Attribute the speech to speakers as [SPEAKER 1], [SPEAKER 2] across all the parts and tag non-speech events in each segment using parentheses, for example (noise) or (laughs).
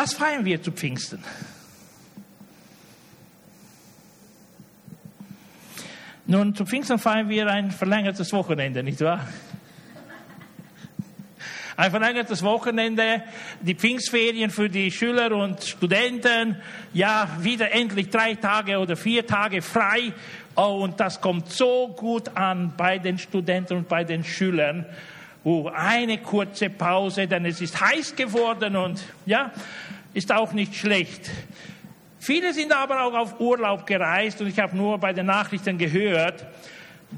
[SPEAKER 1] Was feiern wir zu Pfingsten? Nun, zu Pfingsten feiern wir ein verlängertes Wochenende, nicht wahr? Ein verlängertes Wochenende, die Pfingstferien für die Schüler und Studenten, ja, wieder endlich drei Tage oder vier Tage frei. Oh, und das kommt so gut an bei den Studenten und bei den Schülern. Oh, eine kurze Pause, denn es ist heiß geworden und ja, ist auch nicht schlecht. Viele sind aber auch auf Urlaub gereist und ich habe nur bei den Nachrichten gehört,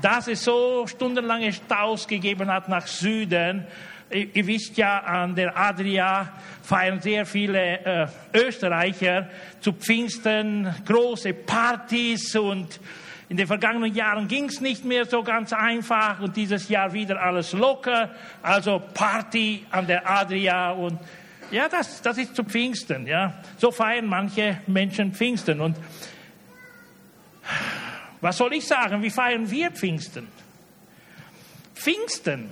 [SPEAKER 1] dass es so stundenlange Staus gegeben hat nach Süden ihr wisst ja, an der Adria feiern sehr viele äh, Österreicher zu Pfingsten große Partys und in den vergangenen Jahren ging es nicht mehr so ganz einfach und dieses Jahr wieder alles locker. Also Party an der Adria und ja, das, das ist zu Pfingsten. Ja, so feiern manche Menschen Pfingsten und was soll ich sagen? Wie feiern wir Pfingsten? Pfingsten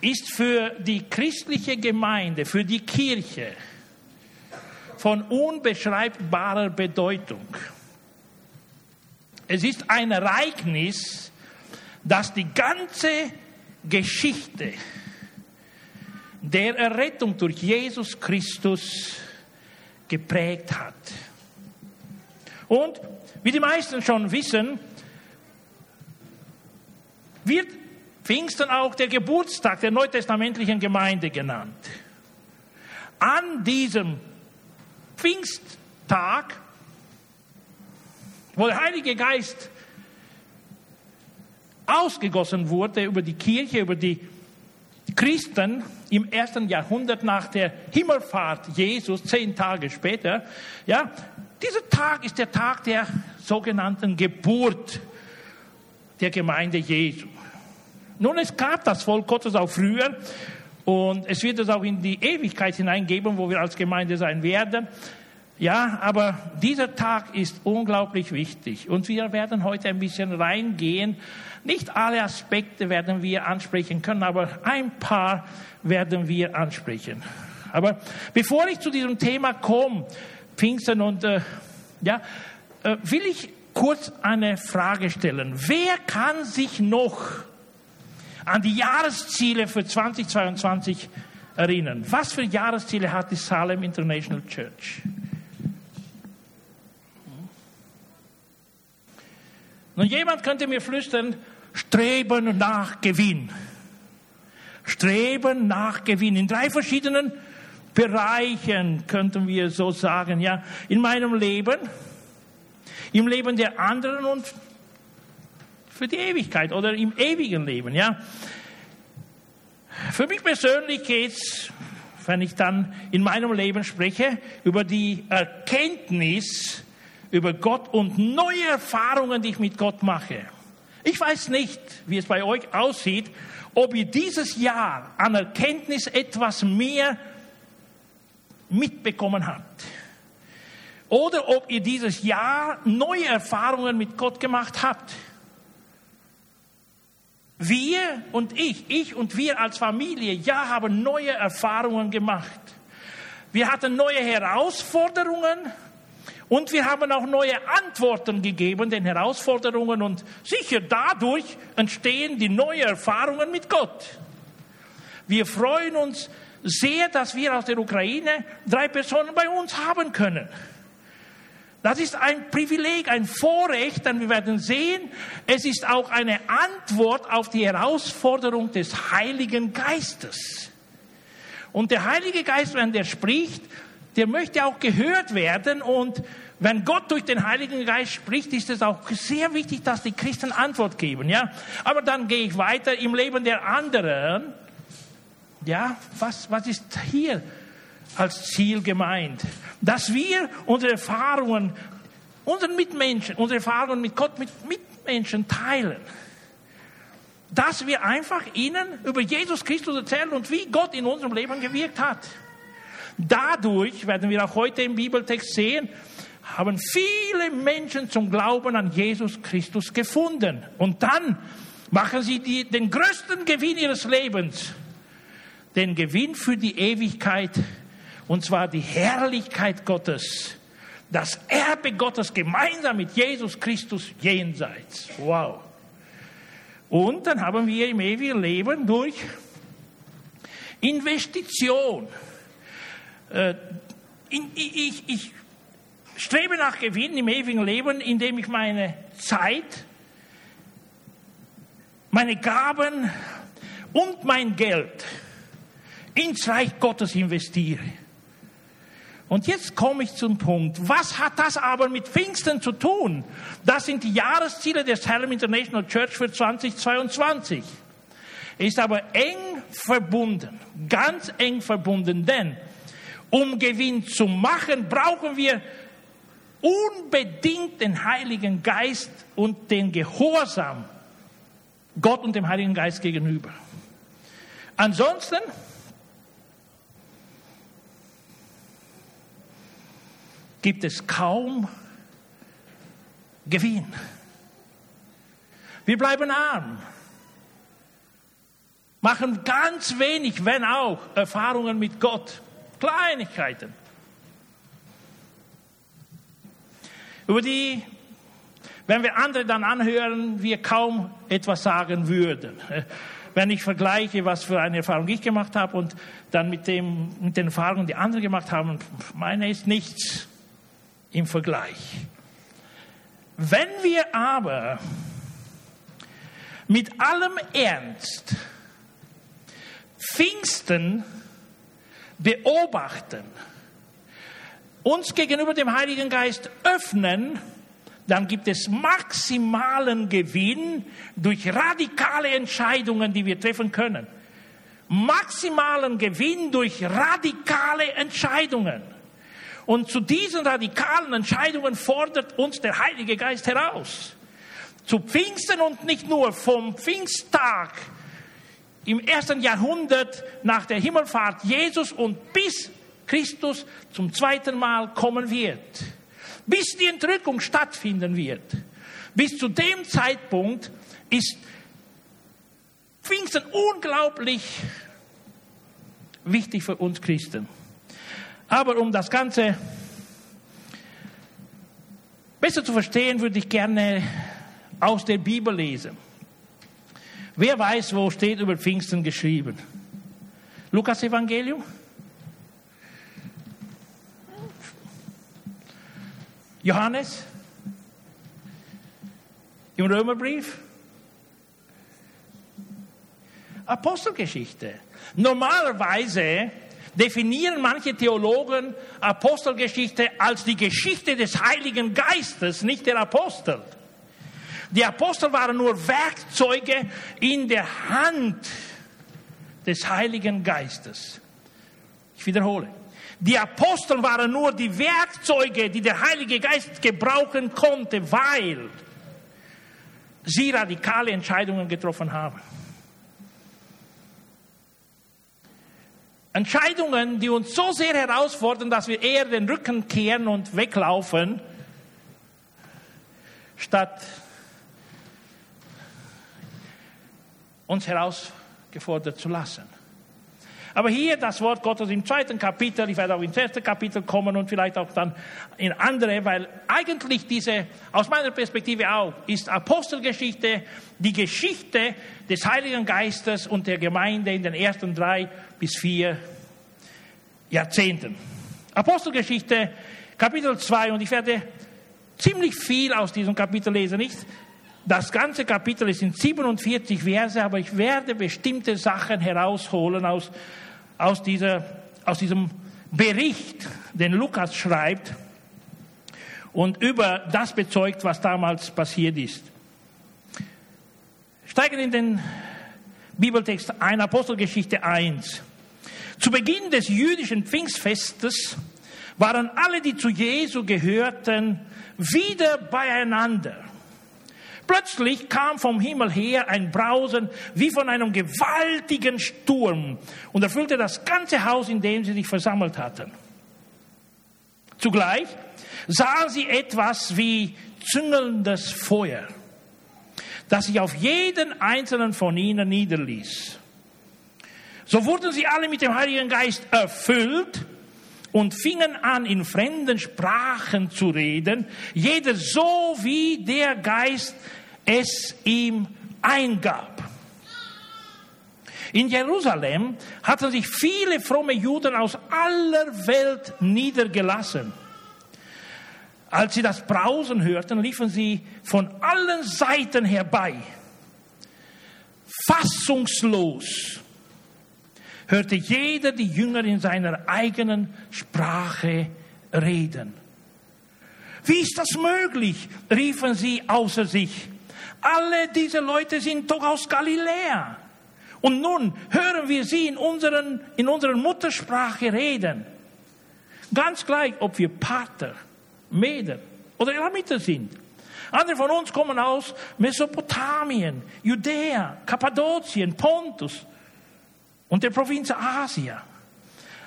[SPEAKER 1] ist für die christliche Gemeinde, für die Kirche von unbeschreibbarer Bedeutung. Es ist ein Ereignis, das die ganze Geschichte der Errettung durch Jesus Christus geprägt hat. Und wie die meisten schon wissen, wird Pfingsten auch der Geburtstag der neutestamentlichen Gemeinde genannt. An diesem Pfingsttag, wo der Heilige Geist ausgegossen wurde über die Kirche, über die Christen im ersten Jahrhundert nach der Himmelfahrt Jesus, zehn Tage später, ja, dieser Tag ist der Tag der sogenannten Geburt der Gemeinde Jesu. Nun, es gab das Volk Gottes auch früher und es wird es auch in die Ewigkeit hineingeben, wo wir als Gemeinde sein werden. Ja, aber dieser Tag ist unglaublich wichtig und wir werden heute ein bisschen reingehen. Nicht alle Aspekte werden wir ansprechen können, aber ein paar werden wir ansprechen. Aber bevor ich zu diesem Thema komme, Pfingsten und äh, ja, äh, will ich kurz eine Frage stellen. Wer kann sich noch an die Jahresziele für 2022 erinnern. Was für Jahresziele hat die Salem International Church? Nun, jemand könnte mir flüstern, streben nach Gewinn. Streben nach Gewinn. In drei verschiedenen Bereichen könnten wir so sagen, ja. In meinem Leben, im Leben der anderen und für die Ewigkeit oder im ewigen Leben, ja. Für mich persönlich geht es, wenn ich dann in meinem Leben spreche, über die Erkenntnis über Gott und neue Erfahrungen, die ich mit Gott mache. Ich weiß nicht, wie es bei euch aussieht, ob ihr dieses Jahr an Erkenntnis etwas mehr mitbekommen habt. Oder ob ihr dieses Jahr neue Erfahrungen mit Gott gemacht habt. Wir und ich, ich und wir als Familie, ja, haben neue Erfahrungen gemacht. Wir hatten neue Herausforderungen und wir haben auch neue Antworten gegeben den Herausforderungen und sicher dadurch entstehen die neuen Erfahrungen mit Gott. Wir freuen uns sehr, dass wir aus der Ukraine drei Personen bei uns haben können. Das ist ein Privileg, ein Vorrecht, denn wir werden sehen, es ist auch eine Antwort auf die Herausforderung des Heiligen Geistes. Und der Heilige Geist, wenn der spricht, der möchte auch gehört werden und wenn Gott durch den Heiligen Geist spricht, ist es auch sehr wichtig, dass die Christen Antwort geben, ja. Aber dann gehe ich weiter im Leben der anderen. Ja, was, was ist hier als Ziel gemeint. Dass wir unsere Erfahrungen, unseren Mitmenschen, unsere Erfahrungen mit Gott, mit Mitmenschen teilen. Dass wir einfach ihnen über Jesus Christus erzählen und wie Gott in unserem Leben gewirkt hat. Dadurch werden wir auch heute im Bibeltext sehen, haben viele Menschen zum Glauben an Jesus Christus gefunden. Und dann machen sie die, den größten Gewinn ihres Lebens, den Gewinn für die Ewigkeit Und zwar die Herrlichkeit Gottes, das Erbe Gottes gemeinsam mit Jesus Christus jenseits. Wow. Und dann haben wir im ewigen Leben durch Investition. Äh, ich, ich strebe nach Gewinn im ewigen Leben, indem ich meine Zeit, meine Gaben und mein Geld ins Reich Gottes investiere. Und jetzt komme ich zum Punkt. Was hat das aber mit Pfingsten zu tun? Das sind die Jahresziele des Salem International Church für 2022. Ist aber eng verbunden, ganz eng verbunden, denn um Gewinn zu machen, brauchen wir unbedingt den Heiligen Geist und den Gehorsam Gott und dem Heiligen Geist gegenüber. Ansonsten gibt es kaum Gewinn. Wir bleiben arm, machen ganz wenig, wenn auch, Erfahrungen mit Gott, Kleinigkeiten. Über die, wenn wir andere dann anhören, wir kaum etwas sagen würden. (laughs) Wenn ich vergleiche, was für eine Erfahrung ich gemacht habe und dann mit, dem, mit den Erfahrungen, die andere gemacht haben, meine ist nichts im Vergleich. Wenn wir aber mit allem Ernst Pfingsten beobachten, uns gegenüber dem Heiligen Geist öffnen, dann gibt es maximalen Gewinn durch radikale Entscheidungen, die wir treffen können. Maximalen Gewinn durch radikale Entscheidungen. Und zu diesen radikalen Entscheidungen fordert uns der Heilige Geist heraus. Zu Pfingsten und nicht nur vom Pfingsttag im ersten Jahrhundert nach der Himmelfahrt Jesus und bis Christus zum zweiten Mal kommen wird. Bis die Entrückung stattfinden wird. Bis zu dem Zeitpunkt ist Pfingsten unglaublich wichtig für uns Christen. Aber um das Ganze besser zu verstehen, würde ich gerne aus der Bibel lesen. Wer weiß, wo steht über Pfingsten geschrieben? Lukas Evangelium? Johannes? Im Römerbrief? Apostelgeschichte. Normalerweise definieren manche Theologen Apostelgeschichte als die Geschichte des Heiligen Geistes, nicht der Apostel. Die Apostel waren nur Werkzeuge in der Hand des Heiligen Geistes. Ich wiederhole. Die Apostel waren nur die Werkzeuge, die der Heilige Geist gebrauchen konnte, weil sie radikale Entscheidungen getroffen haben. Entscheidungen, die uns so sehr herausfordern, dass wir eher den Rücken kehren und weglaufen, statt uns herausgefordert zu lassen. Aber hier das Wort Gottes im zweiten Kapitel, ich werde auch ins erste Kapitel kommen und vielleicht auch dann in andere, weil eigentlich diese, aus meiner Perspektive auch, ist Apostelgeschichte die Geschichte des Heiligen Geistes und der Gemeinde in den ersten drei bis vier Jahrzehnten. Apostelgeschichte, Kapitel 2, und ich werde ziemlich viel aus diesem Kapitel lesen. Nicht das ganze Kapitel ist in 47 Verse, aber ich werde bestimmte Sachen herausholen aus, aus, dieser, aus diesem Bericht, den Lukas schreibt und über das bezeugt, was damals passiert ist. Steigen in den Bibeltext ein, Apostelgeschichte 1. Zu Beginn des jüdischen Pfingstfestes waren alle, die zu Jesu gehörten, wieder beieinander. Plötzlich kam vom Himmel her ein Brausen wie von einem gewaltigen Sturm und erfüllte das ganze Haus, in dem sie sich versammelt hatten. Zugleich sahen sie etwas wie züngelndes Feuer, das sich auf jeden einzelnen von ihnen niederließ. So wurden sie alle mit dem Heiligen Geist erfüllt und fingen an, in fremden Sprachen zu reden, jeder so wie der Geist es ihm eingab. In Jerusalem hatten sich viele fromme Juden aus aller Welt niedergelassen. Als sie das Brausen hörten, liefen sie von allen Seiten herbei. Fassungslos hörte jeder die Jünger in seiner eigenen Sprache reden. Wie ist das möglich? riefen sie außer sich. Alle diese Leute sind doch aus Galiläa. Und nun hören wir sie in, unseren, in unserer Muttersprache reden. Ganz gleich, ob wir Pater, Meder oder Elamiter sind. Andere von uns kommen aus Mesopotamien, Judäa, Kappadokien, Pontus und der Provinz Asia.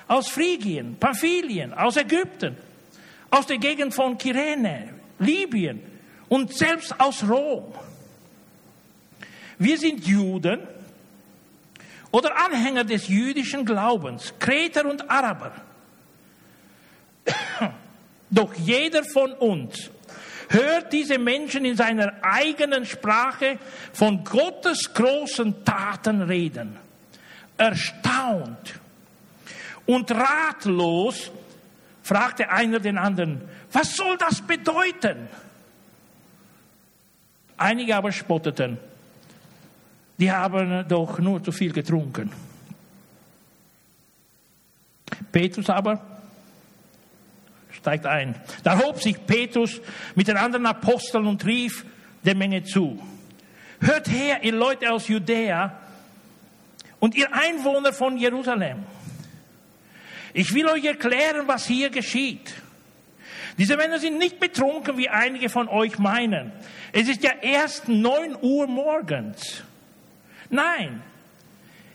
[SPEAKER 1] Aus Phrygien, Pamphylien, aus Ägypten, aus der Gegend von Kyrene, Libyen und selbst aus Rom. Wir sind Juden oder Anhänger des jüdischen Glaubens, Kreter und Araber. (coughs) Doch jeder von uns hört diese Menschen in seiner eigenen Sprache von Gottes großen Taten reden. Erstaunt und ratlos fragte einer den anderen, was soll das bedeuten? Einige aber spotteten die haben doch nur zu viel getrunken. Petrus aber steigt ein. Da hob sich Petrus mit den anderen Aposteln und rief der Menge zu. Hört her, ihr Leute aus Judäa und ihr Einwohner von Jerusalem. Ich will euch erklären, was hier geschieht. Diese Männer sind nicht betrunken, wie einige von euch meinen. Es ist ja erst neun Uhr morgens. Nein,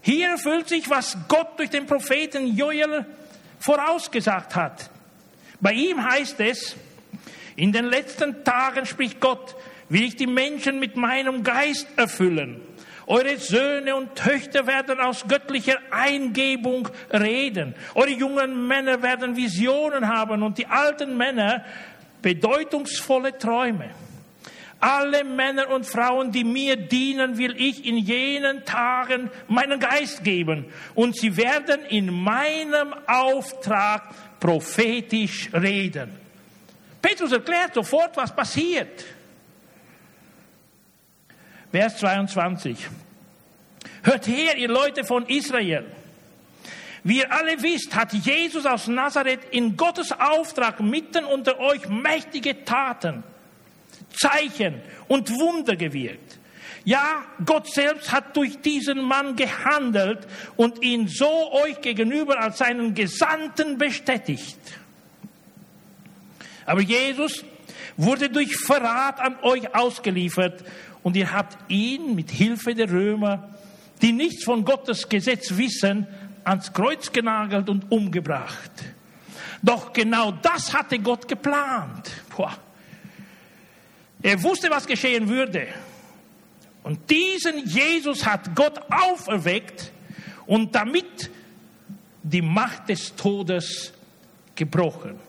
[SPEAKER 1] hier erfüllt sich, was Gott durch den Propheten Joel vorausgesagt hat. Bei ihm heißt es, in den letzten Tagen spricht Gott, will ich die Menschen mit meinem Geist erfüllen. Eure Söhne und Töchter werden aus göttlicher Eingebung reden. Eure jungen Männer werden Visionen haben und die alten Männer bedeutungsvolle Träume. Alle Männer und Frauen, die mir dienen, will ich in jenen Tagen meinen Geist geben. Und sie werden in meinem Auftrag prophetisch reden. Petrus erklärt sofort, was passiert. Vers 22. Hört her, ihr Leute von Israel. Wie ihr alle wisst, hat Jesus aus Nazareth in Gottes Auftrag mitten unter euch mächtige Taten Zeichen und Wunder gewirkt. Ja, Gott selbst hat durch diesen Mann gehandelt und ihn so euch gegenüber als seinen Gesandten bestätigt. Aber Jesus wurde durch Verrat an euch ausgeliefert und ihr habt ihn mit Hilfe der Römer, die nichts von Gottes Gesetz wissen, ans Kreuz genagelt und umgebracht. Doch genau das hatte Gott geplant. Boah. Er wusste, was geschehen würde. Und diesen Jesus hat Gott auferweckt und damit die Macht des Todes gebrochen.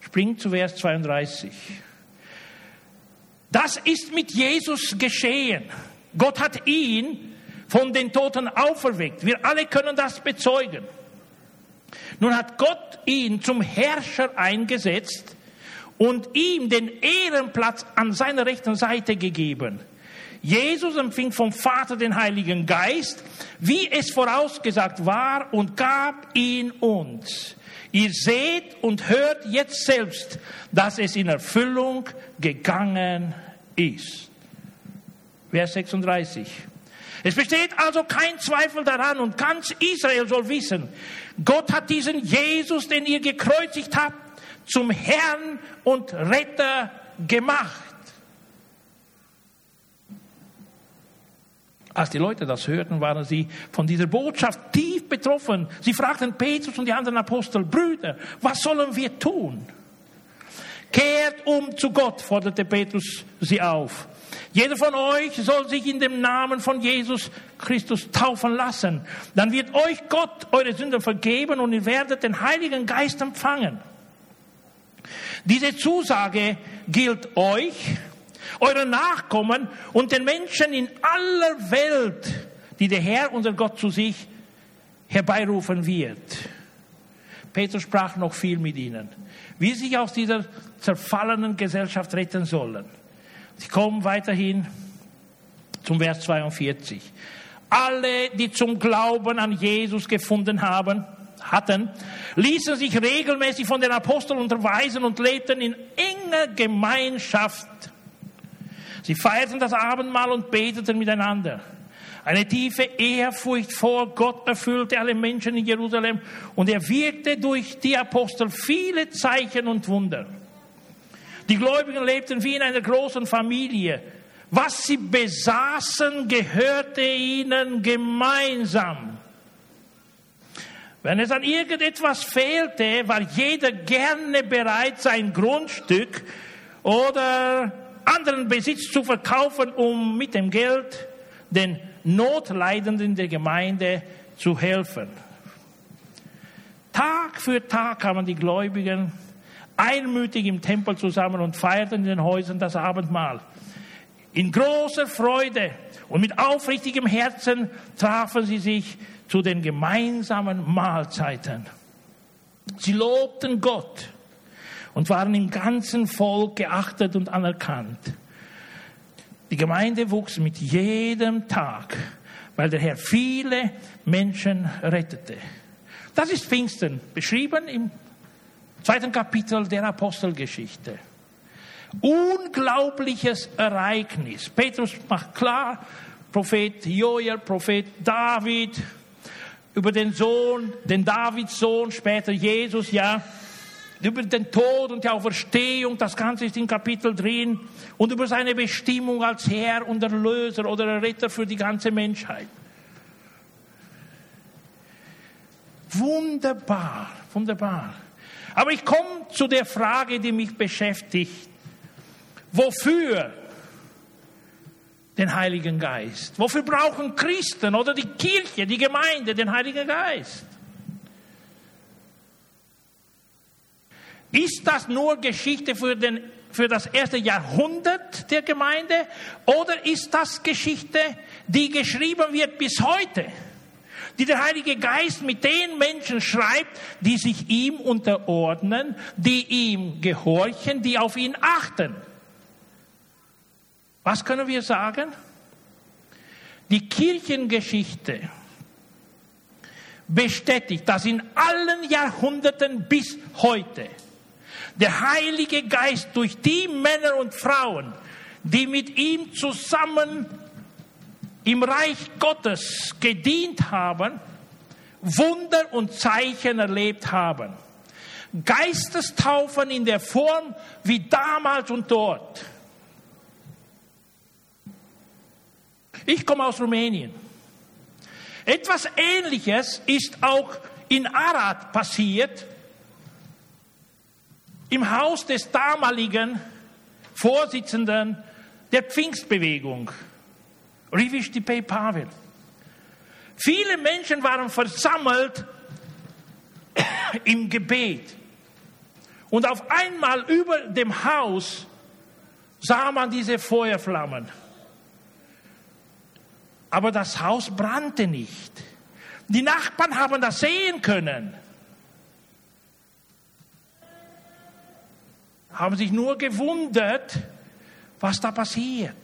[SPEAKER 1] Springt zu Vers 32. Das ist mit Jesus geschehen. Gott hat ihn von den Toten auferweckt. Wir alle können das bezeugen. Nun hat Gott ihn zum Herrscher eingesetzt und ihm den Ehrenplatz an seiner rechten Seite gegeben. Jesus empfing vom Vater den Heiligen Geist, wie es vorausgesagt war, und gab ihn uns. Ihr seht und hört jetzt selbst, dass es in Erfüllung gegangen ist. Vers 36. Es besteht also kein Zweifel daran und ganz Israel soll wissen, Gott hat diesen Jesus, den ihr gekreuzigt habt, zum Herrn und Retter gemacht. Als die Leute das hörten, waren sie von dieser Botschaft tief betroffen. Sie fragten Petrus und die anderen Apostel, Brüder, was sollen wir tun? Kehrt um zu Gott, forderte Petrus sie auf. Jeder von euch soll sich in dem Namen von Jesus Christus taufen lassen. Dann wird euch Gott eure Sünden vergeben und ihr werdet den Heiligen Geist empfangen. Diese Zusage gilt euch, euren Nachkommen und den Menschen in aller Welt, die der Herr, unser Gott, zu sich herbeirufen wird. Petrus sprach noch viel mit ihnen, wie sie sich aus dieser zerfallenen Gesellschaft retten sollen. Sie kommen weiterhin zum Vers 42. Alle, die zum Glauben an Jesus gefunden haben, hatten, ließen sich regelmäßig von den Aposteln unterweisen und lebten in enger Gemeinschaft. Sie feierten das Abendmahl und beteten miteinander. Eine tiefe Ehrfurcht vor Gott erfüllte alle Menschen in Jerusalem und er wirkte durch die Apostel viele Zeichen und Wunder. Die Gläubigen lebten wie in einer großen Familie. Was sie besaßen, gehörte ihnen gemeinsam. Wenn es an irgendetwas fehlte, war jeder gerne bereit, sein Grundstück oder anderen Besitz zu verkaufen, um mit dem Geld den Notleidenden der Gemeinde zu helfen. Tag für Tag kamen die Gläubigen einmütig im Tempel zusammen und feierten in den Häusern das Abendmahl. In großer Freude und mit aufrichtigem Herzen trafen sie sich zu den gemeinsamen Mahlzeiten. Sie lobten Gott und waren im ganzen Volk geachtet und anerkannt. Die Gemeinde wuchs mit jedem Tag, weil der Herr viele Menschen rettete. Das ist Pfingsten, beschrieben im zweiten Kapitel der Apostelgeschichte. Unglaubliches Ereignis. Petrus macht klar, Prophet Joel, Prophet David, über den Sohn, den Davids Sohn, später Jesus, ja, über den Tod und die Auferstehung, das Ganze ist in Kapitel drin, und über seine Bestimmung als Herr und Erlöser oder Erretter für die ganze Menschheit. Wunderbar, wunderbar. Aber ich komme zu der Frage, die mich beschäftigt. Wofür den Heiligen Geist? Wofür brauchen Christen oder die Kirche, die Gemeinde den Heiligen Geist? Ist das nur Geschichte für, den, für das erste Jahrhundert der Gemeinde oder ist das Geschichte, die geschrieben wird bis heute? Die der Heilige Geist mit den Menschen schreibt, die sich ihm unterordnen, die ihm gehorchen, die auf ihn achten. Was können wir sagen? Die Kirchengeschichte bestätigt, dass in allen Jahrhunderten bis heute der Heilige Geist durch die Männer und Frauen, die mit ihm zusammen im Reich Gottes gedient haben, Wunder und Zeichen erlebt haben. Geistestaufen in der Form wie damals und dort. Ich komme aus Rumänien. Etwas Ähnliches ist auch in Arad passiert im Haus des damaligen Vorsitzenden der Pfingstbewegung, Rivish Dipei Pavel. Viele Menschen waren versammelt im Gebet. Und auf einmal über dem Haus sah man diese Feuerflammen. Aber das Haus brannte nicht. Die Nachbarn haben das sehen können. Haben sich nur gewundert, was da passiert.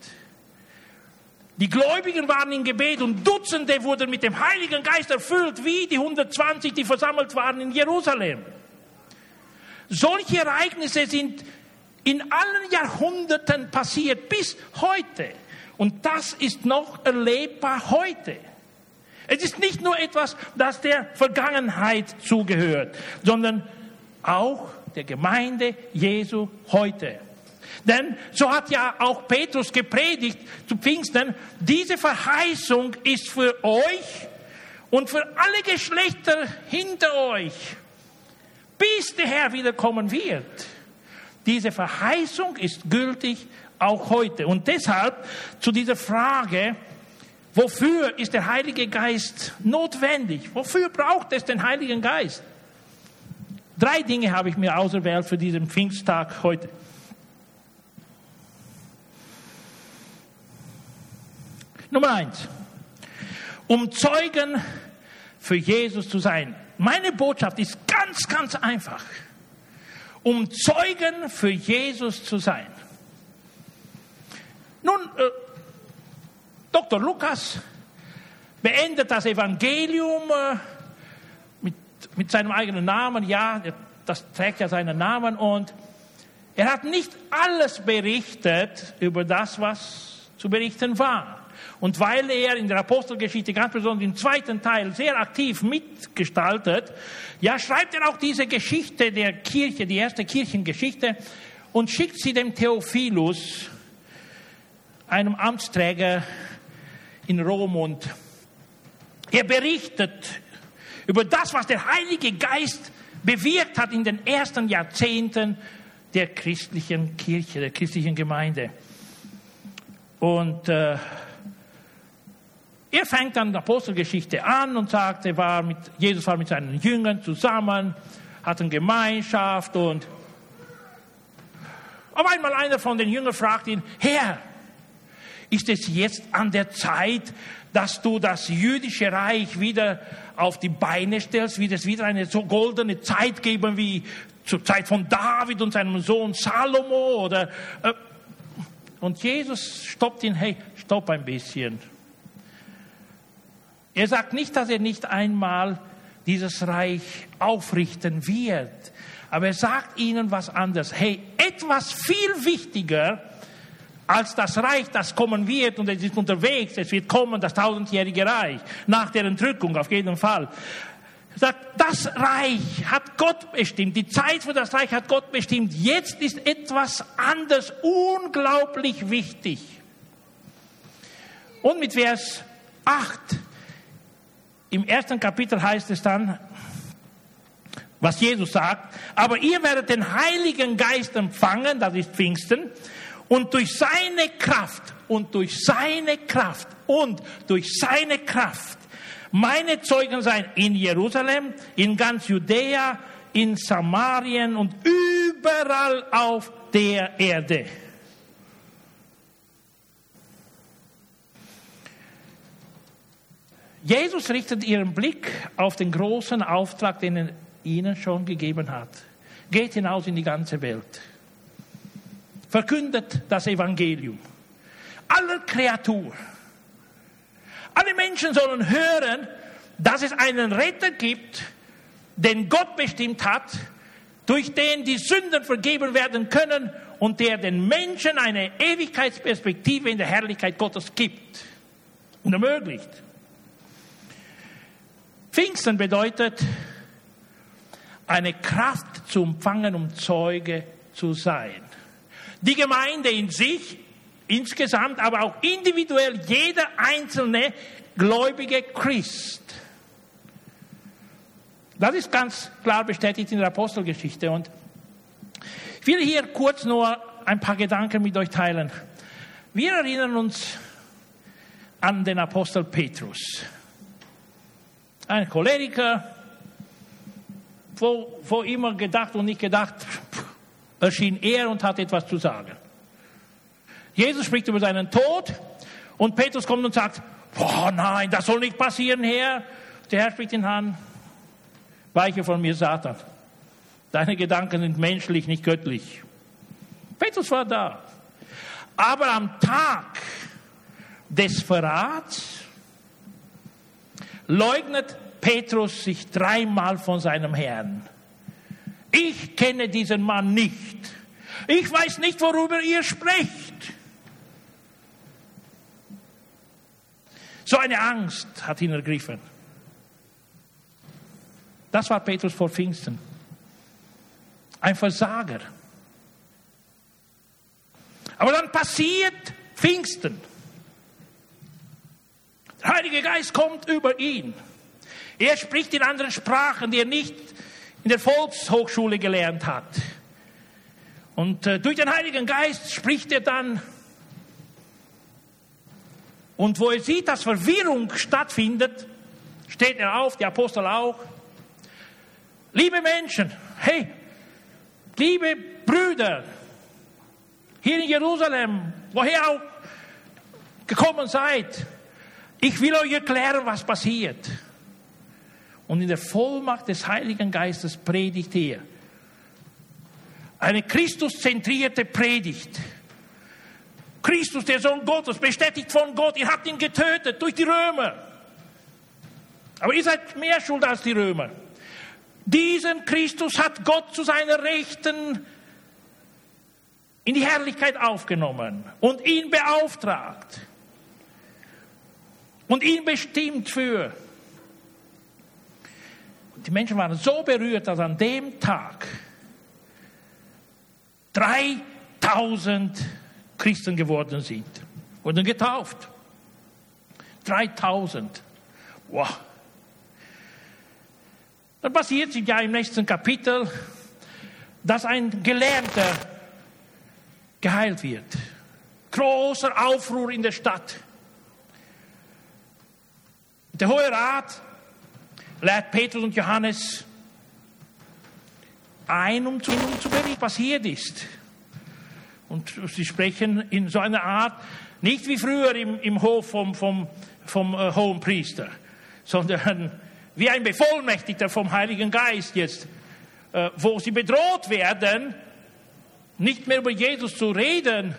[SPEAKER 1] Die Gläubigen waren im Gebet und Dutzende wurden mit dem Heiligen Geist erfüllt, wie die 120, die versammelt waren in Jerusalem. Solche Ereignisse sind in allen Jahrhunderten passiert, bis heute. Und das ist noch erlebbar heute. Es ist nicht nur etwas, das der Vergangenheit zugehört, sondern auch der Gemeinde Jesu heute. Denn so hat ja auch Petrus gepredigt zu Pfingsten, diese Verheißung ist für euch und für alle Geschlechter hinter euch, bis der Herr wiederkommen wird. Diese Verheißung ist gültig auch heute. Und deshalb zu dieser Frage, wofür ist der Heilige Geist notwendig? Wofür braucht es den Heiligen Geist? Drei Dinge habe ich mir auserwählt für diesen Pfingsttag heute. Nummer eins. Um Zeugen für Jesus zu sein. Meine Botschaft ist ganz, ganz einfach. Um Zeugen für Jesus zu sein. Nun, äh, Dr. Lukas beendet das Evangelium äh, mit, seinem eigenen Namen. Ja, das trägt ja seinen Namen. Und er hat nicht alles berichtet über das, was zu berichten war. Und weil er in der Apostelgeschichte, ganz besonders im zweiten Teil, sehr aktiv mitgestaltet, ja, schreibt er auch diese Geschichte der Kirche, die erste Kirchengeschichte, und schickt sie dem Theophilus, einem Amtsträger in Rom. Und er berichtet über das, was der Heilige Geist bewirkt hat in den ersten Jahrzehnten der christlichen Kirche, der christlichen Gemeinde. Und äh, er fängt dann die Apostelgeschichte an und sagt, war mit, Jesus war mit seinen Jüngern zusammen, hatten Gemeinschaft und auf einmal einer von den Jüngern fragt ihn, Herr, ist es jetzt an der Zeit, dass du das jüdische Reich wieder auf die Beine stellst, wird es wieder eine so goldene Zeit geben wie zur Zeit von David und seinem Sohn Salomo oder äh, und Jesus stoppt ihn, hey, stopp ein bisschen. Er sagt nicht, dass er nicht einmal dieses Reich aufrichten wird, aber er sagt ihnen was anderes. Hey, etwas viel wichtiger als das Reich, das kommen wird und es ist unterwegs, es wird kommen, das tausendjährige Reich, nach der Entrückung auf jeden Fall. Das Reich hat Gott bestimmt, die Zeit für das Reich hat Gott bestimmt. Jetzt ist etwas anderes unglaublich wichtig. Und mit Vers 8 im ersten Kapitel heißt es dann, was Jesus sagt, aber ihr werdet den Heiligen Geist empfangen, das ist Pfingsten, und durch seine Kraft und durch seine Kraft und durch seine Kraft meine Zeugen sein in Jerusalem, in ganz Judäa, in Samarien und überall auf der Erde. Jesus richtet ihren Blick auf den großen Auftrag, den er ihnen schon gegeben hat. Geht hinaus in die ganze Welt. Verkündet das Evangelium. Aller Kreatur. Alle Menschen sollen hören, dass es einen Retter gibt, den Gott bestimmt hat, durch den die Sünden vergeben werden können und der den Menschen eine Ewigkeitsperspektive in der Herrlichkeit Gottes gibt und ermöglicht. Pfingsten bedeutet, eine Kraft zu empfangen, um Zeuge zu sein. Die Gemeinde in sich, insgesamt, aber auch individuell, jeder einzelne gläubige Christ. Das ist ganz klar bestätigt in der Apostelgeschichte. Und ich will hier kurz nur ein paar Gedanken mit euch teilen. Wir erinnern uns an den Apostel Petrus ein Choleriker, wo, wo immer gedacht und nicht gedacht, erschien er und hat etwas zu sagen. Jesus spricht über seinen Tod und Petrus kommt und sagt, boah, nein, das soll nicht passieren, Herr. Der Herr spricht ihn an, weiche von mir, Satan. Deine Gedanken sind menschlich, nicht göttlich. Petrus war da. Aber am Tag des Verrats leugnet Petrus sich dreimal von seinem Herrn. Ich kenne diesen Mann nicht. Ich weiß nicht, worüber ihr sprecht. So eine Angst hat ihn ergriffen. Das war Petrus vor Pfingsten. Ein Versager. Aber dann passiert Pfingsten. Der Heilige Geist kommt über ihn. Er spricht in anderen Sprachen, die er nicht in der Volkshochschule gelernt hat. Und äh, durch den Heiligen Geist spricht er dann. Und wo er sieht, dass Verwirrung stattfindet, steht er auf, die Apostel auch. Liebe Menschen, hey, liebe Brüder, hier in Jerusalem, woher auch gekommen seid, ich will euch erklären, was passiert. Und in der Vollmacht des Heiligen Geistes predigt er. Eine Christuszentrierte Predigt. Christus, der Sohn Gottes, bestätigt von Gott, ihr habt ihn getötet durch die Römer. Aber ihr seid mehr schuld als die Römer. Diesen Christus hat Gott zu seiner Rechten in die Herrlichkeit aufgenommen und ihn beauftragt und ihn bestimmt für. Die Menschen waren so berührt, dass an dem Tag 3000 Christen geworden sind, wurden getauft. 3000. Wow. Dann passiert ja im nächsten Kapitel, dass ein Gelernter geheilt wird. Großer Aufruhr in der Stadt. Der Hohe Rat lädt Petrus und Johannes ein, um zu, um zu berichten, was passiert ist. Und sie sprechen in so einer Art, nicht wie früher im, im Hof vom, vom, vom äh, hohen Priester, sondern wie ein Bevollmächtigter vom Heiligen Geist jetzt, äh, wo sie bedroht werden, nicht mehr über Jesus zu reden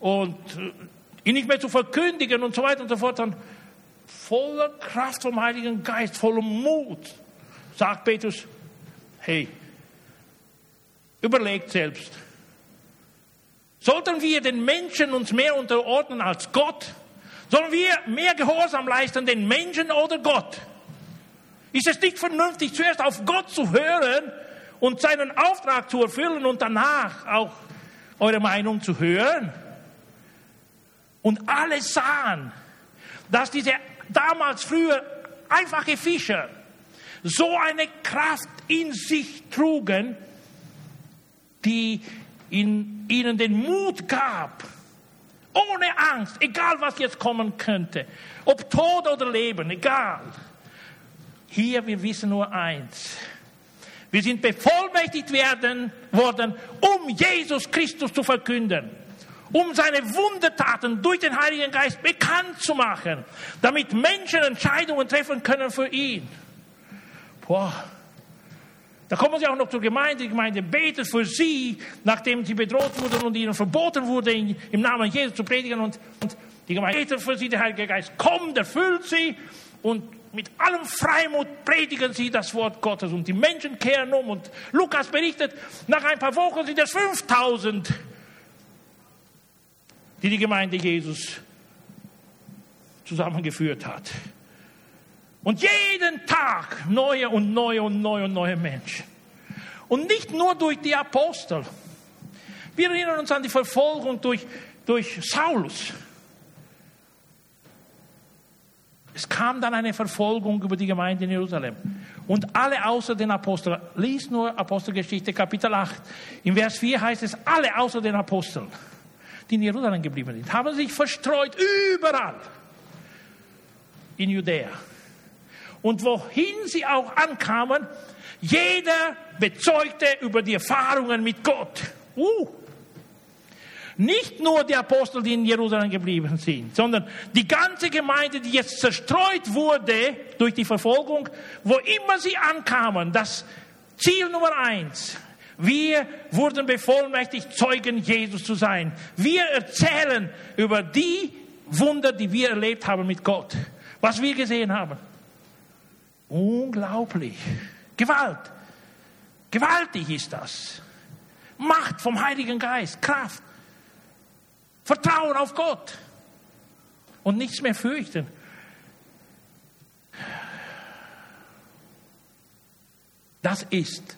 [SPEAKER 1] und äh, ihn nicht mehr zu verkündigen und so weiter und so fort, dann voller Kraft vom Heiligen Geist, voller Mut, sagt Petrus, hey, überlegt selbst, sollten wir den Menschen uns mehr unterordnen als Gott? Sollen wir mehr Gehorsam leisten den Menschen oder Gott? Ist es nicht vernünftig, zuerst auf Gott zu hören und seinen Auftrag zu erfüllen und danach auch eure Meinung zu hören? Und alle sahen, dass diese damals früher einfache Fischer so eine Kraft in sich trugen, die in ihnen den Mut gab, ohne Angst, egal was jetzt kommen könnte, ob Tod oder Leben, egal. Hier, wir wissen nur eins. Wir sind bevollmächtigt werden worden, um Jesus Christus zu verkünden um seine Wundertaten durch den Heiligen Geist bekannt zu machen, damit Menschen Entscheidungen treffen können für ihn. Boah. Da kommen sie auch noch zur Gemeinde. Die Gemeinde betet für sie, nachdem sie bedroht wurden und ihnen verboten wurde, im Namen Jesus zu predigen. Und, und die Gemeinde betet für sie, der Heilige Geist kommt, erfüllt sie und mit allem Freimut predigen sie das Wort Gottes. Und die Menschen kehren um. Und Lukas berichtet, nach ein paar Wochen sind es 5000 die die Gemeinde Jesus zusammengeführt hat. Und jeden Tag neue und neue und neue und neue Menschen. Und nicht nur durch die Apostel. Wir erinnern uns an die Verfolgung durch, durch Saulus. Es kam dann eine Verfolgung über die Gemeinde in Jerusalem. Und alle außer den Aposteln, lies nur Apostelgeschichte Kapitel 8. Im Vers 4 heißt es, alle außer den Aposteln die in Jerusalem geblieben sind, haben sich verstreut überall in Judäa. Und wohin sie auch ankamen, jeder bezeugte über die Erfahrungen mit Gott. Uh. Nicht nur die Apostel, die in Jerusalem geblieben sind, sondern die ganze Gemeinde, die jetzt zerstreut wurde durch die Verfolgung, wo immer sie ankamen, das Ziel Nummer eins, wir wurden bevollmächtigt, Zeugen Jesus zu sein. Wir erzählen über die Wunder, die wir erlebt haben mit Gott. Was wir gesehen haben. Unglaublich. Gewalt. Gewaltig ist das. Macht vom Heiligen Geist, Kraft. Vertrauen auf Gott. Und nichts mehr fürchten. Das ist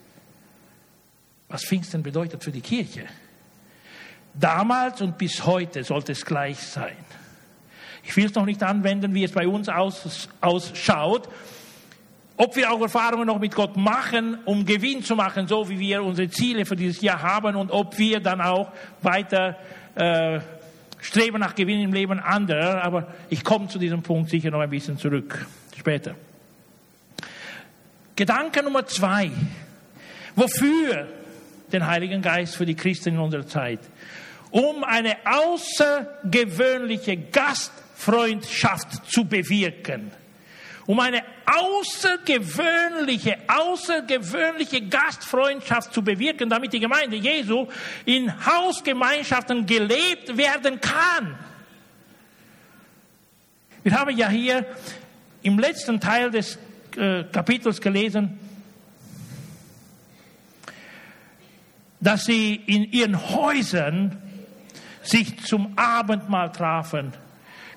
[SPEAKER 1] was Pfingsten bedeutet für die Kirche. Damals und bis heute sollte es gleich sein. Ich will es noch nicht anwenden, wie es bei uns aus, ausschaut. ob wir auch Erfahrungen noch mit Gott machen, um Gewinn zu machen, so wie wir unsere Ziele für dieses Jahr haben und ob wir dann auch weiter äh, streben nach Gewinn im Leben anderer. Aber ich komme zu diesem Punkt sicher noch ein bisschen zurück später. Gedanke Nummer zwei. Wofür den Heiligen Geist für die Christen in unserer Zeit? Um eine außergewöhnliche Gastfreundschaft zu bewirken um eine außergewöhnliche, außergewöhnliche Gastfreundschaft zu bewirken, damit die Gemeinde Jesu in Hausgemeinschaften gelebt werden kann. Wir haben ja hier im letzten Teil des äh, Kapitels gelesen, dass sie in ihren Häusern sich zum Abendmahl trafen,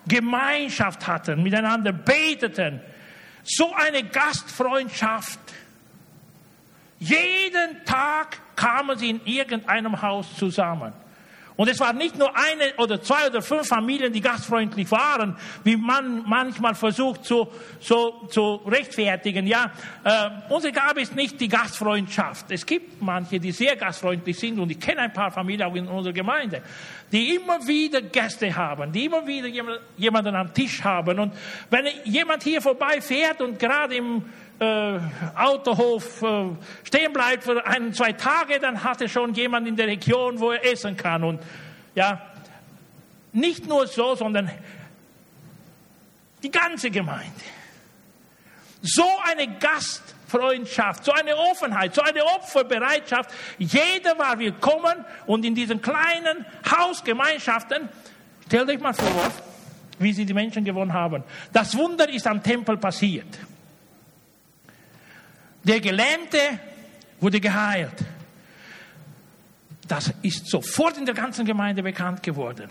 [SPEAKER 1] Gemeinschaft hatten, miteinander beteten, so eine Gastfreundschaft. Jeden Tag kamen sie in irgendeinem Haus zusammen. Und es waren nicht nur eine oder zwei oder fünf Familien, die gastfreundlich waren, wie man manchmal versucht zu, so, zu rechtfertigen. Ja, äh, unsere Gabe ist nicht die Gastfreundschaft. Es gibt manche, die sehr gastfreundlich sind und ich kenne ein paar Familien auch in unserer Gemeinde, die immer wieder Gäste haben, die immer wieder jemanden am Tisch haben. Und wenn jemand hier vorbeifährt und gerade im äh, Autohof äh, stehen bleibt für ein, zwei Tage, dann hat er schon jemand in der Region, wo er essen kann. Und ja, nicht nur so, sondern die ganze Gemeinde. So eine Gastfreundschaft, so eine Offenheit, so eine Opferbereitschaft. Jeder war willkommen und in diesen kleinen Hausgemeinschaften, stellt euch mal vor, wie sie die Menschen gewonnen haben. Das Wunder ist am Tempel passiert. Der Gelähmte wurde geheilt. Das ist sofort in der ganzen Gemeinde bekannt geworden.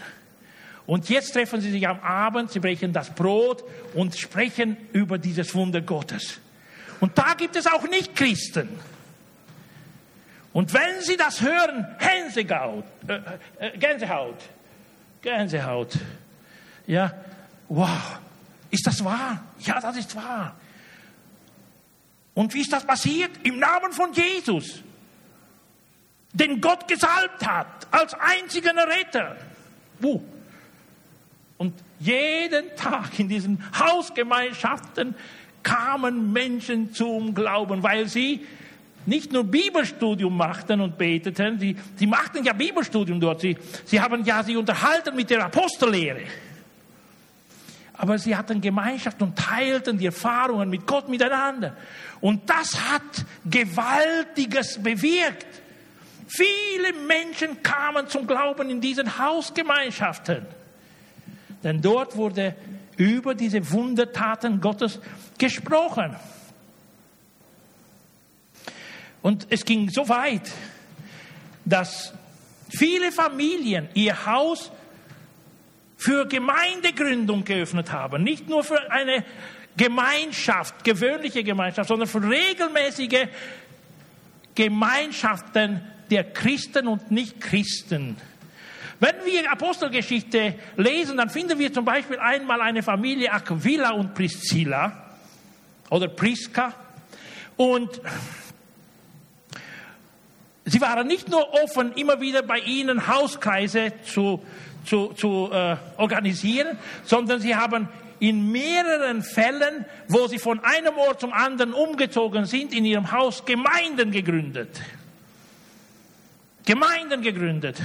[SPEAKER 1] Und jetzt treffen sie sich am Abend, sie brechen das Brot und sprechen über dieses Wunder Gottes. Und da gibt es auch Nicht-Christen. Und wenn sie das hören, Hänsegaut, äh, äh, Gänsehaut, Gänsehaut. Ja, wow, ist das wahr? Ja, das ist wahr. Und wie ist das passiert? Im Namen von Jesus, den Gott gesalbt hat als einzigen Retter. Uh. Und jeden Tag in diesen Hausgemeinschaften kamen Menschen zum Glauben, weil sie nicht nur Bibelstudium machten und beteten, sie, sie machten ja Bibelstudium dort, sie, sie haben ja sie unterhalten mit der Apostellehre aber sie hatten Gemeinschaft und teilten die Erfahrungen mit Gott miteinander. Und das hat Gewaltiges bewirkt. Viele Menschen kamen zum Glauben in diesen Hausgemeinschaften. Denn dort wurde über diese Wundertaten Gottes gesprochen. Und es ging so weit, dass viele Familien ihr Haus für Gemeindegründung geöffnet haben. Nicht nur für eine Gemeinschaft, gewöhnliche Gemeinschaft, sondern für regelmäßige Gemeinschaften der Christen und Nicht-Christen. Wenn wir Apostelgeschichte lesen, dann finden wir zum Beispiel einmal eine Familie Aquila und Priscilla oder Priska. Und sie waren nicht nur offen, immer wieder bei ihnen Hauskreise zu zu, zu äh, organisieren, sondern sie haben in mehreren Fällen, wo sie von einem Ort zum anderen umgezogen sind, in ihrem Haus Gemeinden gegründet. Gemeinden gegründet.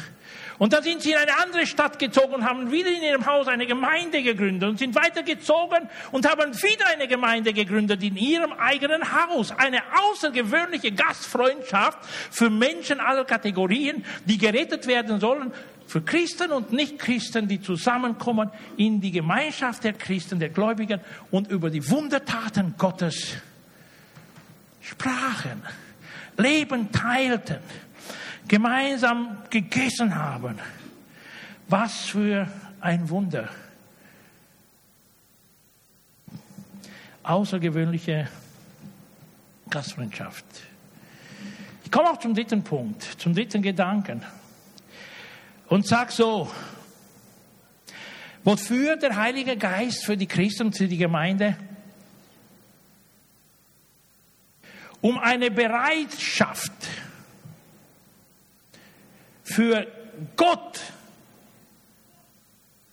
[SPEAKER 1] Und dann sind sie in eine andere Stadt gezogen und haben wieder in ihrem Haus eine Gemeinde gegründet und sind weitergezogen und haben wieder eine Gemeinde gegründet in ihrem eigenen Haus. Eine außergewöhnliche Gastfreundschaft für Menschen aller Kategorien, die gerettet werden sollen für Christen und Nichtchristen, die zusammenkommen in die Gemeinschaft der Christen, der Gläubigen und über die Wundertaten Gottes sprachen, Leben teilten, gemeinsam gegessen haben. Was für ein Wunder. Außergewöhnliche Gastfreundschaft. Ich komme auch zum dritten Punkt, zum dritten Gedanken und sag so, wofür der Heilige Geist für die Christen für die Gemeinde? um eine Bereitschaft für Gott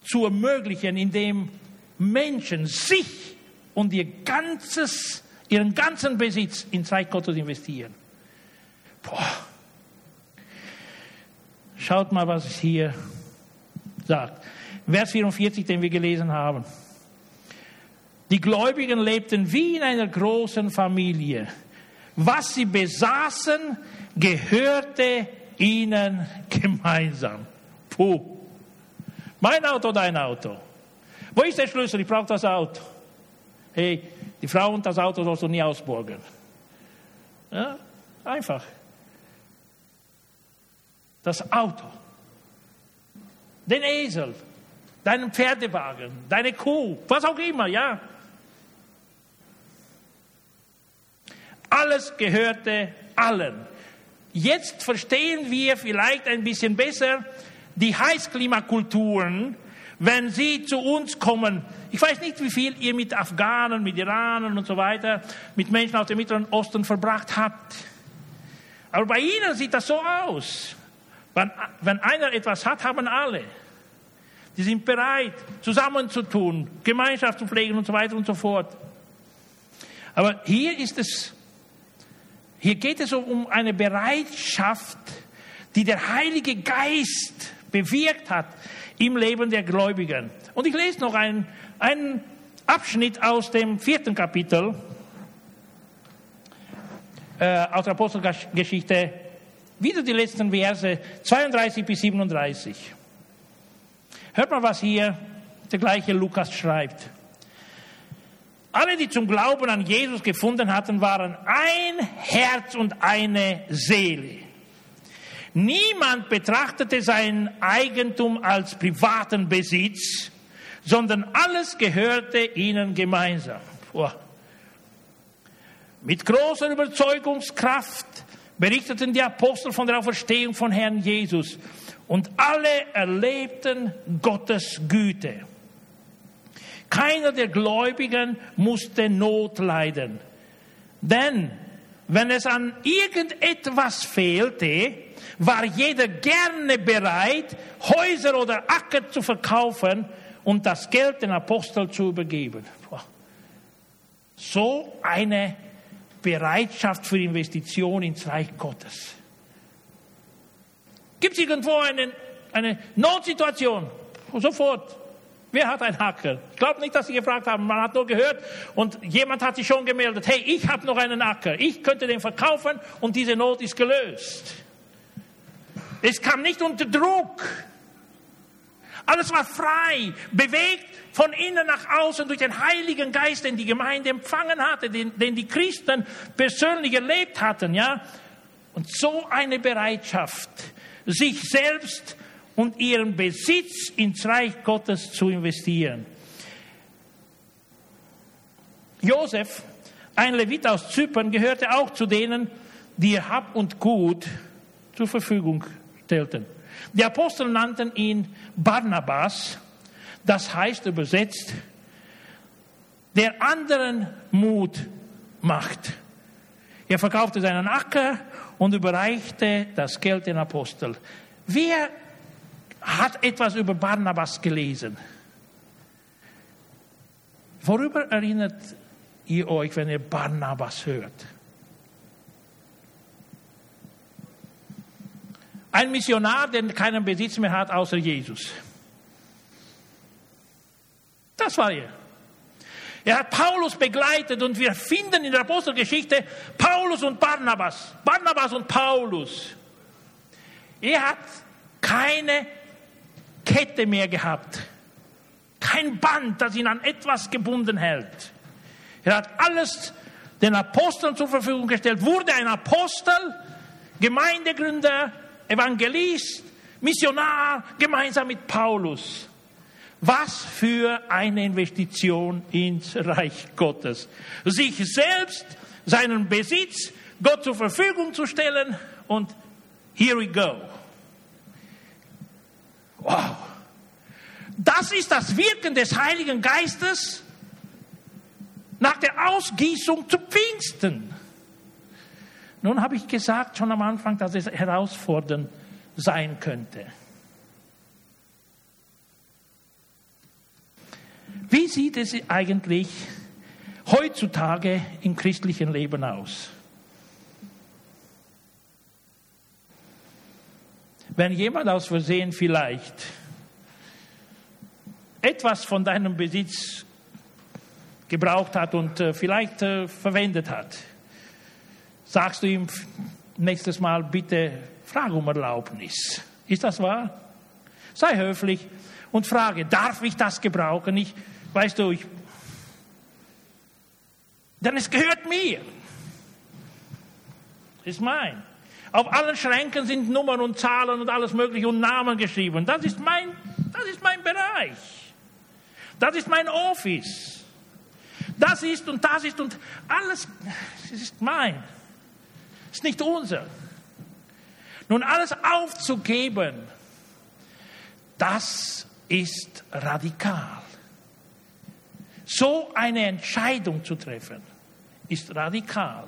[SPEAKER 1] zu ermöglichen, indem Menschen sich und ihr ganzes, ihren ganzen Besitz ins Reich Gottes investieren. Boah. Schaut mal, was es hier sagt. Vers 44, den wir gelesen haben. Die Gläubigen lebten wie in einer großen Familie. Was sie besaßen, gehörte ihnen gemeinsam. Puh. Mein Auto, dein Auto. Wo ist der Schlüssel? Ich brauche das Auto. Hey, die Frau und das Auto sollst du nie ausborgen. Ja, einfach. Das Auto. Den Esel. Deinen Pferdewagen. Deine Kuh. Was auch immer, ja. Alles gehörte allen. Jetzt verstehen wir vielleicht ein bisschen besser die Heißklimakulturen, wenn sie zu uns kommen. Ich weiß nicht, wie viel ihr mit Afghanen, mit Iranern und so weiter, mit Menschen aus dem Mittleren Osten verbracht habt. Aber bei ihnen sieht das so aus. Wenn, wenn einer etwas hat, haben alle. Die sind bereit, zusammenzutun, Gemeinschaft zu pflegen und so weiter und so fort. Aber hier ist es hier geht es um eine Bereitschaft, die der Heilige Geist bewirkt hat im Leben der Gläubigen. Und ich lese noch einen, einen Abschnitt aus dem vierten Kapitel äh, aus der Apostelgeschichte, wieder die letzten Verse 32 bis 37. Hört mal, was hier der gleiche Lukas schreibt. Alle, die zum Glauben an Jesus gefunden hatten, waren ein Herz und eine Seele. Niemand betrachtete sein Eigentum als privaten Besitz, sondern alles gehörte ihnen gemeinsam. Boah. Mit großer Überzeugungskraft berichteten die Apostel von der Auferstehung von Herrn Jesus und alle erlebten Gottes Güte. Keiner der Gläubigen musste Not leiden. Denn wenn es an irgendetwas fehlte, war jeder gerne bereit, Häuser oder Acker zu verkaufen und das Geld den Apostel zu übergeben. So eine Bereitschaft für Investition ins Reich Gottes. Gibt es irgendwo eine, eine Notsituation? Sofort Wer hat einen Acker? Ich glaube nicht, dass Sie gefragt haben. Man hat nur gehört und jemand hat sich schon gemeldet. Hey, ich habe noch einen Acker. Ich könnte den verkaufen und diese Not ist gelöst. Es kam nicht unter Druck. Alles war frei, bewegt von innen nach außen durch den Heiligen Geist, den die Gemeinde empfangen hatte, den, den die Christen persönlich erlebt hatten, ja. Und so eine Bereitschaft, sich selbst und ihren Besitz ins Reich Gottes zu investieren. Josef, ein Levit aus Zypern, gehörte auch zu denen, die ihr Hab und Gut zur Verfügung stellten. Die Apostel nannten ihn Barnabas, das heißt übersetzt, der anderen Mut macht. Er verkaufte seinen Acker und überreichte das Geld den Apostel. Wer hat etwas über Barnabas gelesen. Worüber erinnert ihr euch, wenn ihr Barnabas hört? Ein Missionar, der keinen Besitz mehr hat außer Jesus. Das war er. Er hat Paulus begleitet und wir finden in der Apostelgeschichte Paulus und Barnabas. Barnabas und Paulus. Er hat keine Kette mehr gehabt. Kein Band, das ihn an etwas gebunden hält. Er hat alles den Aposteln zur Verfügung gestellt, wurde ein Apostel, Gemeindegründer, Evangelist, Missionar, gemeinsam mit Paulus. Was für eine Investition ins Reich Gottes. Sich selbst, seinen Besitz Gott zur Verfügung zu stellen und here we go. Wow. Das ist das Wirken des Heiligen Geistes nach der Ausgießung zu Pfingsten. Nun habe ich gesagt schon am Anfang, dass es herausfordernd sein könnte. Wie sieht es eigentlich heutzutage im christlichen Leben aus? Wenn jemand aus Versehen vielleicht etwas von deinem Besitz gebraucht hat und äh, vielleicht äh, verwendet hat, sagst du ihm nächstes Mal bitte, frag um Erlaubnis. Ist das wahr? Sei höflich und frage, darf ich das gebrauchen? Ich, weißt du, ich, denn es gehört mir. Ist mein. Auf allen Schränken sind Nummern und Zahlen und alles Mögliche und Namen geschrieben. Das ist mein, das ist mein Bereich. Das ist mein Office. Das ist und das ist und alles, es ist mein. Ist nicht unser. Nun alles aufzugeben, das ist radikal. So eine Entscheidung zu treffen, ist radikal.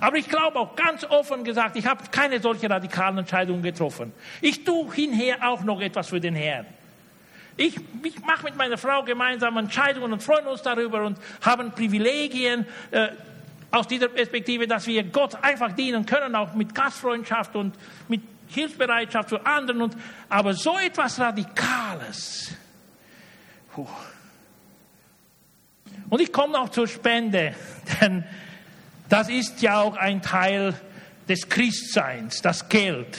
[SPEAKER 1] Aber ich glaube auch ganz offen gesagt, ich habe keine solche radikalen Entscheidungen getroffen. Ich tue hinher auch noch etwas für den Herrn. Ich, ich mache mit meiner Frau gemeinsam Entscheidungen und freuen uns darüber und haben Privilegien äh, aus dieser Perspektive, dass wir Gott einfach dienen können, auch mit Gastfreundschaft und mit Hilfsbereitschaft für anderen. Und, aber so etwas Radikales. Puh. Und ich komme noch zur Spende, (laughs) denn das ist ja auch ein Teil des Christseins, das Geld.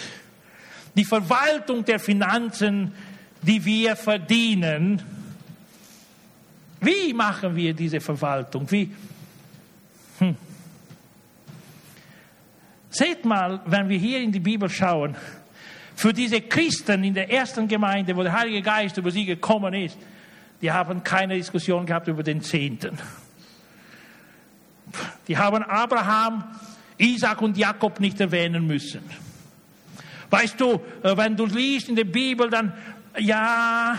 [SPEAKER 1] Die Verwaltung der Finanzen, die wir verdienen. Wie machen wir diese Verwaltung? Wie? Hm. Seht mal, wenn wir hier in die Bibel schauen, für diese Christen in der ersten Gemeinde, wo der Heilige Geist über sie gekommen ist, die haben keine Diskussion gehabt über den Zehnten. Die haben Abraham, Isaac und Jakob nicht erwähnen müssen. Weißt du, äh, wenn du liest in der Bibel, dann, ja,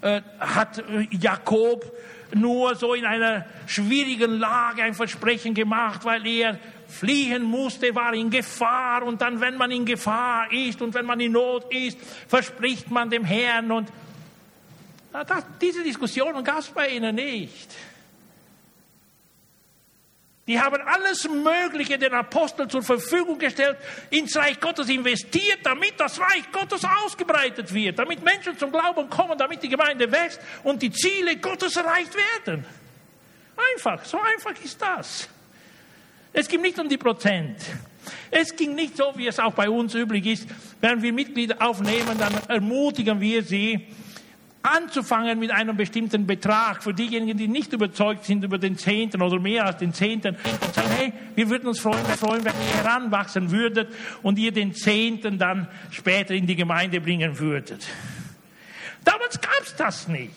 [SPEAKER 1] äh, hat äh, Jakob nur so in einer schwierigen Lage ein Versprechen gemacht, weil er fliehen musste, war in Gefahr und dann, wenn man in Gefahr ist und wenn man in Not ist, verspricht man dem Herrn und das, diese Diskussionen gab es bei ihnen nicht. Die haben alles Mögliche den Aposteln zur Verfügung gestellt, ins Reich Gottes investiert, damit das Reich Gottes ausgebreitet wird, damit Menschen zum Glauben kommen, damit die Gemeinde wächst und die Ziele Gottes erreicht werden. Einfach, so einfach ist das. Es ging nicht um die Prozent. Es ging nicht so, wie es auch bei uns üblich ist. Wenn wir Mitglieder aufnehmen, dann ermutigen wir sie, anzufangen mit einem bestimmten Betrag. Für diejenigen, die nicht überzeugt sind über den Zehnten oder mehr als den Zehnten, und sagen, hey, wir würden uns freuen, freuen, wenn ihr heranwachsen würdet und ihr den Zehnten dann später in die Gemeinde bringen würdet. Damals gab es das nicht.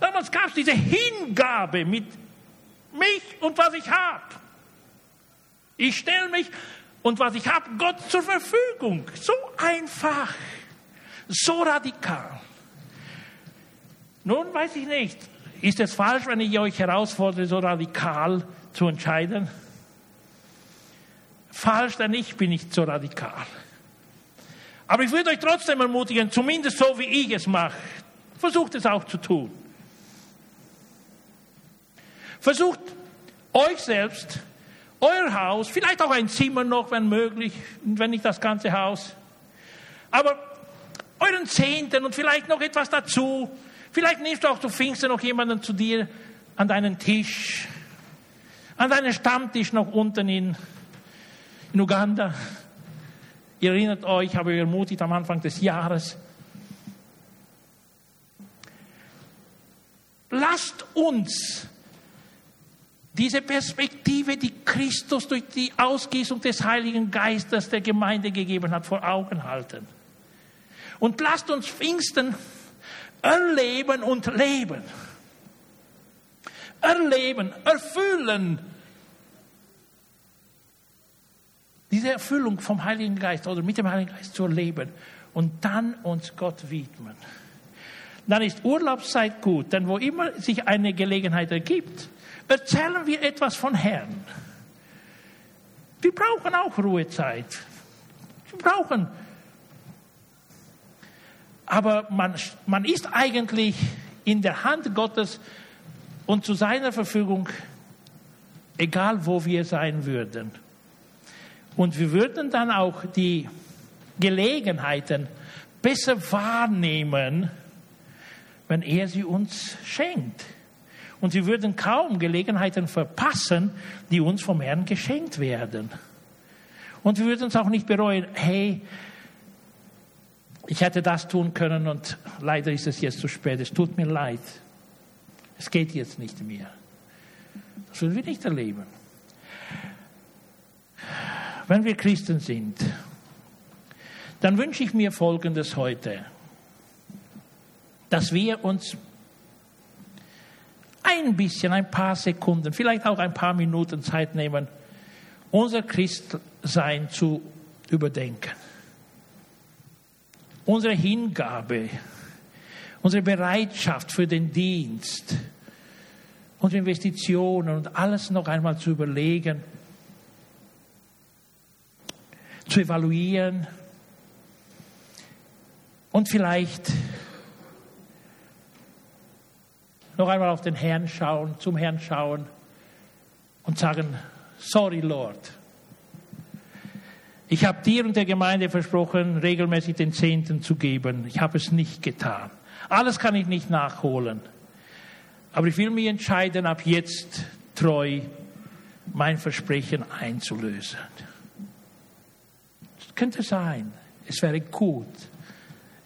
[SPEAKER 1] Damals gab es diese Hingabe mit mich und was ich habe. Ich stelle mich und was ich habe, Gott zur Verfügung. So einfach, so radikal. Nun weiß ich nicht, ist es falsch, wenn ich euch herausfordere, so radikal zu entscheiden? Falsch, denn ich bin nicht so radikal. Aber ich würde euch trotzdem ermutigen, zumindest so wie ich es mache, versucht es auch zu tun. Versucht euch selbst, euer Haus, vielleicht auch ein Zimmer noch, wenn möglich, wenn nicht das ganze Haus, aber euren Zehnten und vielleicht noch etwas dazu, Vielleicht nimmst du auch zu Pfingsten noch jemanden zu dir an deinen Tisch, an deinen Stammtisch noch unten in, in Uganda. Ihr erinnert euch, habe ich ermutigt am Anfang des Jahres. Lasst uns diese Perspektive, die Christus durch die Ausgießung des Heiligen Geistes der Gemeinde gegeben hat, vor Augen halten. Und lasst uns Pfingsten erleben und leben. Erleben, erfüllen. Diese Erfüllung vom Heiligen Geist oder mit dem Heiligen Geist zu erleben und dann uns Gott widmen. Dann ist Urlaubszeit gut, denn wo immer sich eine Gelegenheit ergibt, erzählen wir etwas von Herrn. Sie brauchen auch Ruhezeit. Sie brauchen. Aber man, man ist eigentlich in der Hand Gottes und zu seiner Verfügung, egal wo wir sein würden. Und wir würden dann auch die Gelegenheiten besser wahrnehmen, wenn er sie uns schenkt. Und sie würden kaum Gelegenheiten verpassen, die uns vom Herrn geschenkt werden. Und wir würden es auch nicht bereuen, hey, ich hätte das tun können und leider ist es jetzt zu spät. Es tut mir leid. Es geht jetzt nicht mehr. Das würden wir nicht erleben. Wenn wir Christen sind, dann wünsche ich mir Folgendes heute, dass wir uns ein bisschen, ein paar Sekunden, vielleicht auch ein paar Minuten Zeit nehmen, unser Christsein zu überdenken. Unsere Hingabe, unsere Bereitschaft für den Dienst, unsere Investitionen und alles noch einmal zu überlegen, zu evaluieren und vielleicht noch einmal auf den Herrn schauen, zum Herrn schauen und sagen, sorry Lord. Ich habe dir und der Gemeinde versprochen, regelmäßig den Zehnten zu geben. Ich habe es nicht getan. Alles kann ich nicht nachholen. Aber ich will mich entscheiden, ab jetzt treu mein Versprechen einzulösen. Das könnte sein. Es wäre gut.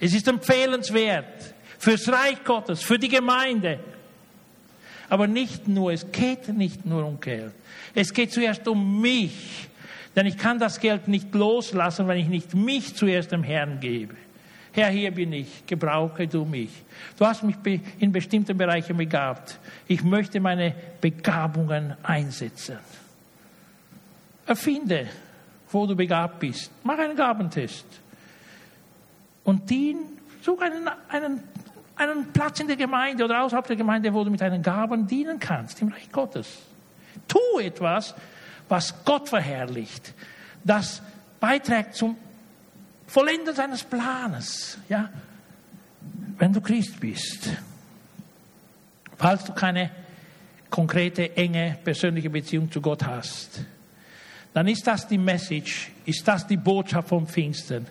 [SPEAKER 1] Es ist empfehlenswert fürs Reich Gottes, für die Gemeinde. Aber nicht nur, es geht nicht nur um Geld. Es geht zuerst um mich. Denn ich kann das Geld nicht loslassen, wenn ich nicht mich zuerst dem Herrn gebe. Herr, hier bin ich, gebrauche du mich. Du hast mich in bestimmten Bereichen begabt. Ich möchte meine Begabungen einsetzen. Erfinde, wo du begabt bist. Mach einen Gabentest. Und dien, such einen, einen einen Platz in der Gemeinde oder außerhalb der Gemeinde, wo du mit deinen Gaben dienen kannst, im Reich Gottes. Tu etwas, was Gott verherrlicht, das beiträgt zum Vollenden seines Planes, ja, wenn du Christ bist. Falls du keine konkrete, enge, persönliche Beziehung zu Gott hast, dann ist das die Message, ist das die Botschaft vom Pfingsten.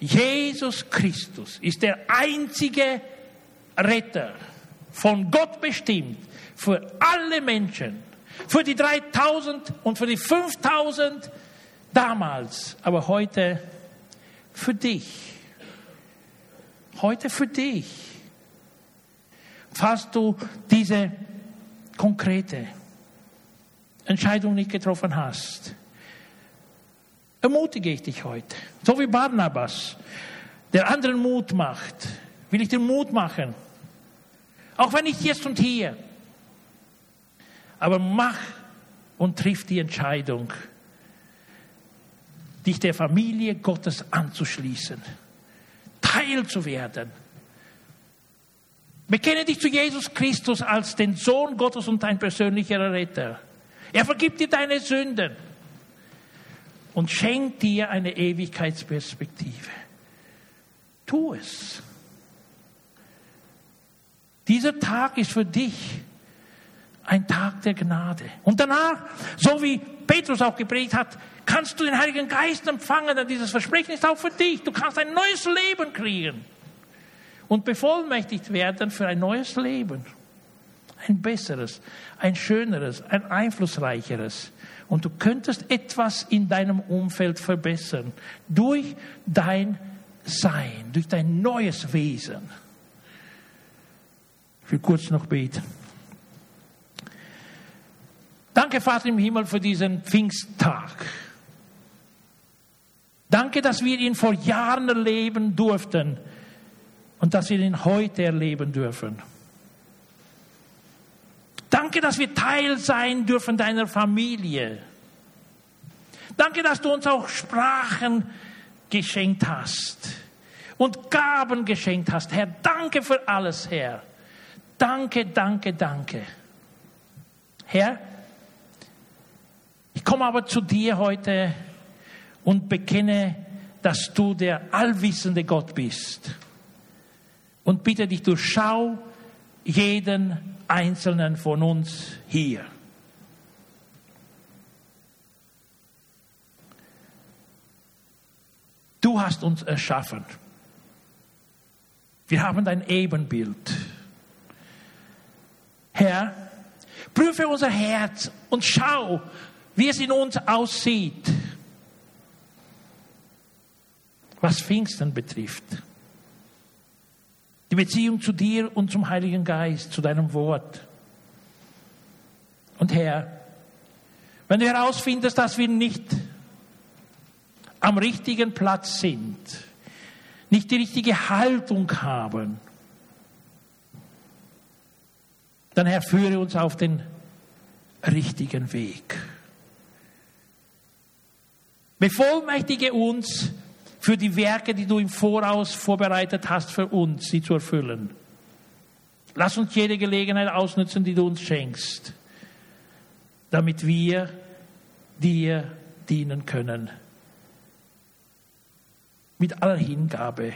[SPEAKER 1] Jesus Christus ist der einzige Retter, von Gott bestimmt, für alle Menschen, für die 3000 und für die 5000 damals, aber heute für dich. Heute für dich. Falls du diese konkrete Entscheidung nicht getroffen hast, ermutige ich dich heute. So wie Barnabas, der anderen Mut macht, will ich dir Mut machen. Auch wenn nicht jetzt und hier. Aber mach und triff die Entscheidung, dich der Familie Gottes anzuschließen, Teil zu werden. Bekenne dich zu Jesus Christus als den Sohn Gottes und dein persönlicher Retter. Er vergibt dir deine Sünden und schenkt dir eine Ewigkeitsperspektive. Tu es. Dieser Tag ist für dich ein Tag der Gnade. Und danach, so wie Petrus auch gepredigt hat, kannst du den Heiligen Geist empfangen, denn dieses Versprechen ist auch für dich. Du kannst ein neues Leben kriegen und bevollmächtigt werden für ein neues Leben. Ein besseres, ein schöneres, ein einflussreicheres. Und du könntest etwas in deinem Umfeld verbessern durch dein Sein, durch dein neues Wesen. Ich will kurz noch beten. Danke, Vater im Himmel, für diesen Pfingsttag. Danke, dass wir ihn vor Jahren erleben durften und dass wir ihn heute erleben dürfen. Danke, dass wir Teil sein dürfen deiner Familie. Danke, dass du uns auch Sprachen geschenkt hast und Gaben geschenkt hast. Herr, danke für alles, Herr. Danke, danke, danke. Herr, Ich komme aber zu dir heute und bekenne, dass du der allwissende Gott bist. Und bitte dich, durchschau jeden einzelnen von uns hier. Du hast uns erschaffen. Wir haben dein Ebenbild. Herr, prüfe unser Herz und schau, wie es in uns aussieht, was Pfingsten betrifft. Die Beziehung zu dir und zum Heiligen Geist, zu deinem Wort. Und Herr, wenn du herausfindest, dass wir nicht am richtigen Platz sind, nicht die richtige Haltung haben, dann Herr, führe uns auf den richtigen Weg. Bevollmächtige uns für die Werke, die du im Voraus vorbereitet hast für uns, sie zu erfüllen. Lass uns jede Gelegenheit ausnutzen, die du uns schenkst, damit wir dir dienen können. Mit aller Hingabe.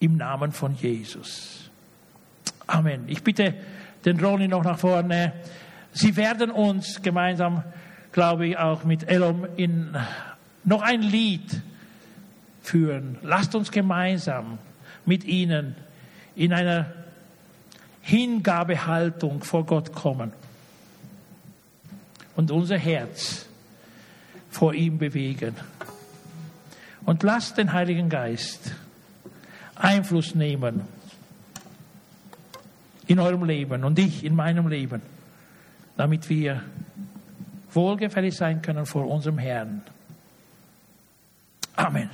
[SPEAKER 1] Im Namen von Jesus. Amen. Ich bitte den Ronny noch nach vorne. Sie werden uns gemeinsam, glaube ich, auch mit Elom in noch ein Lied führen. Lasst uns gemeinsam mit ihnen in einer Hingabehaltung vor Gott kommen und unser Herz vor ihm bewegen. Und lasst den Heiligen Geist Einfluss nehmen in eurem Leben und ich in meinem Leben, damit wir wohlgefällig sein können vor unserem Herrn. Amen.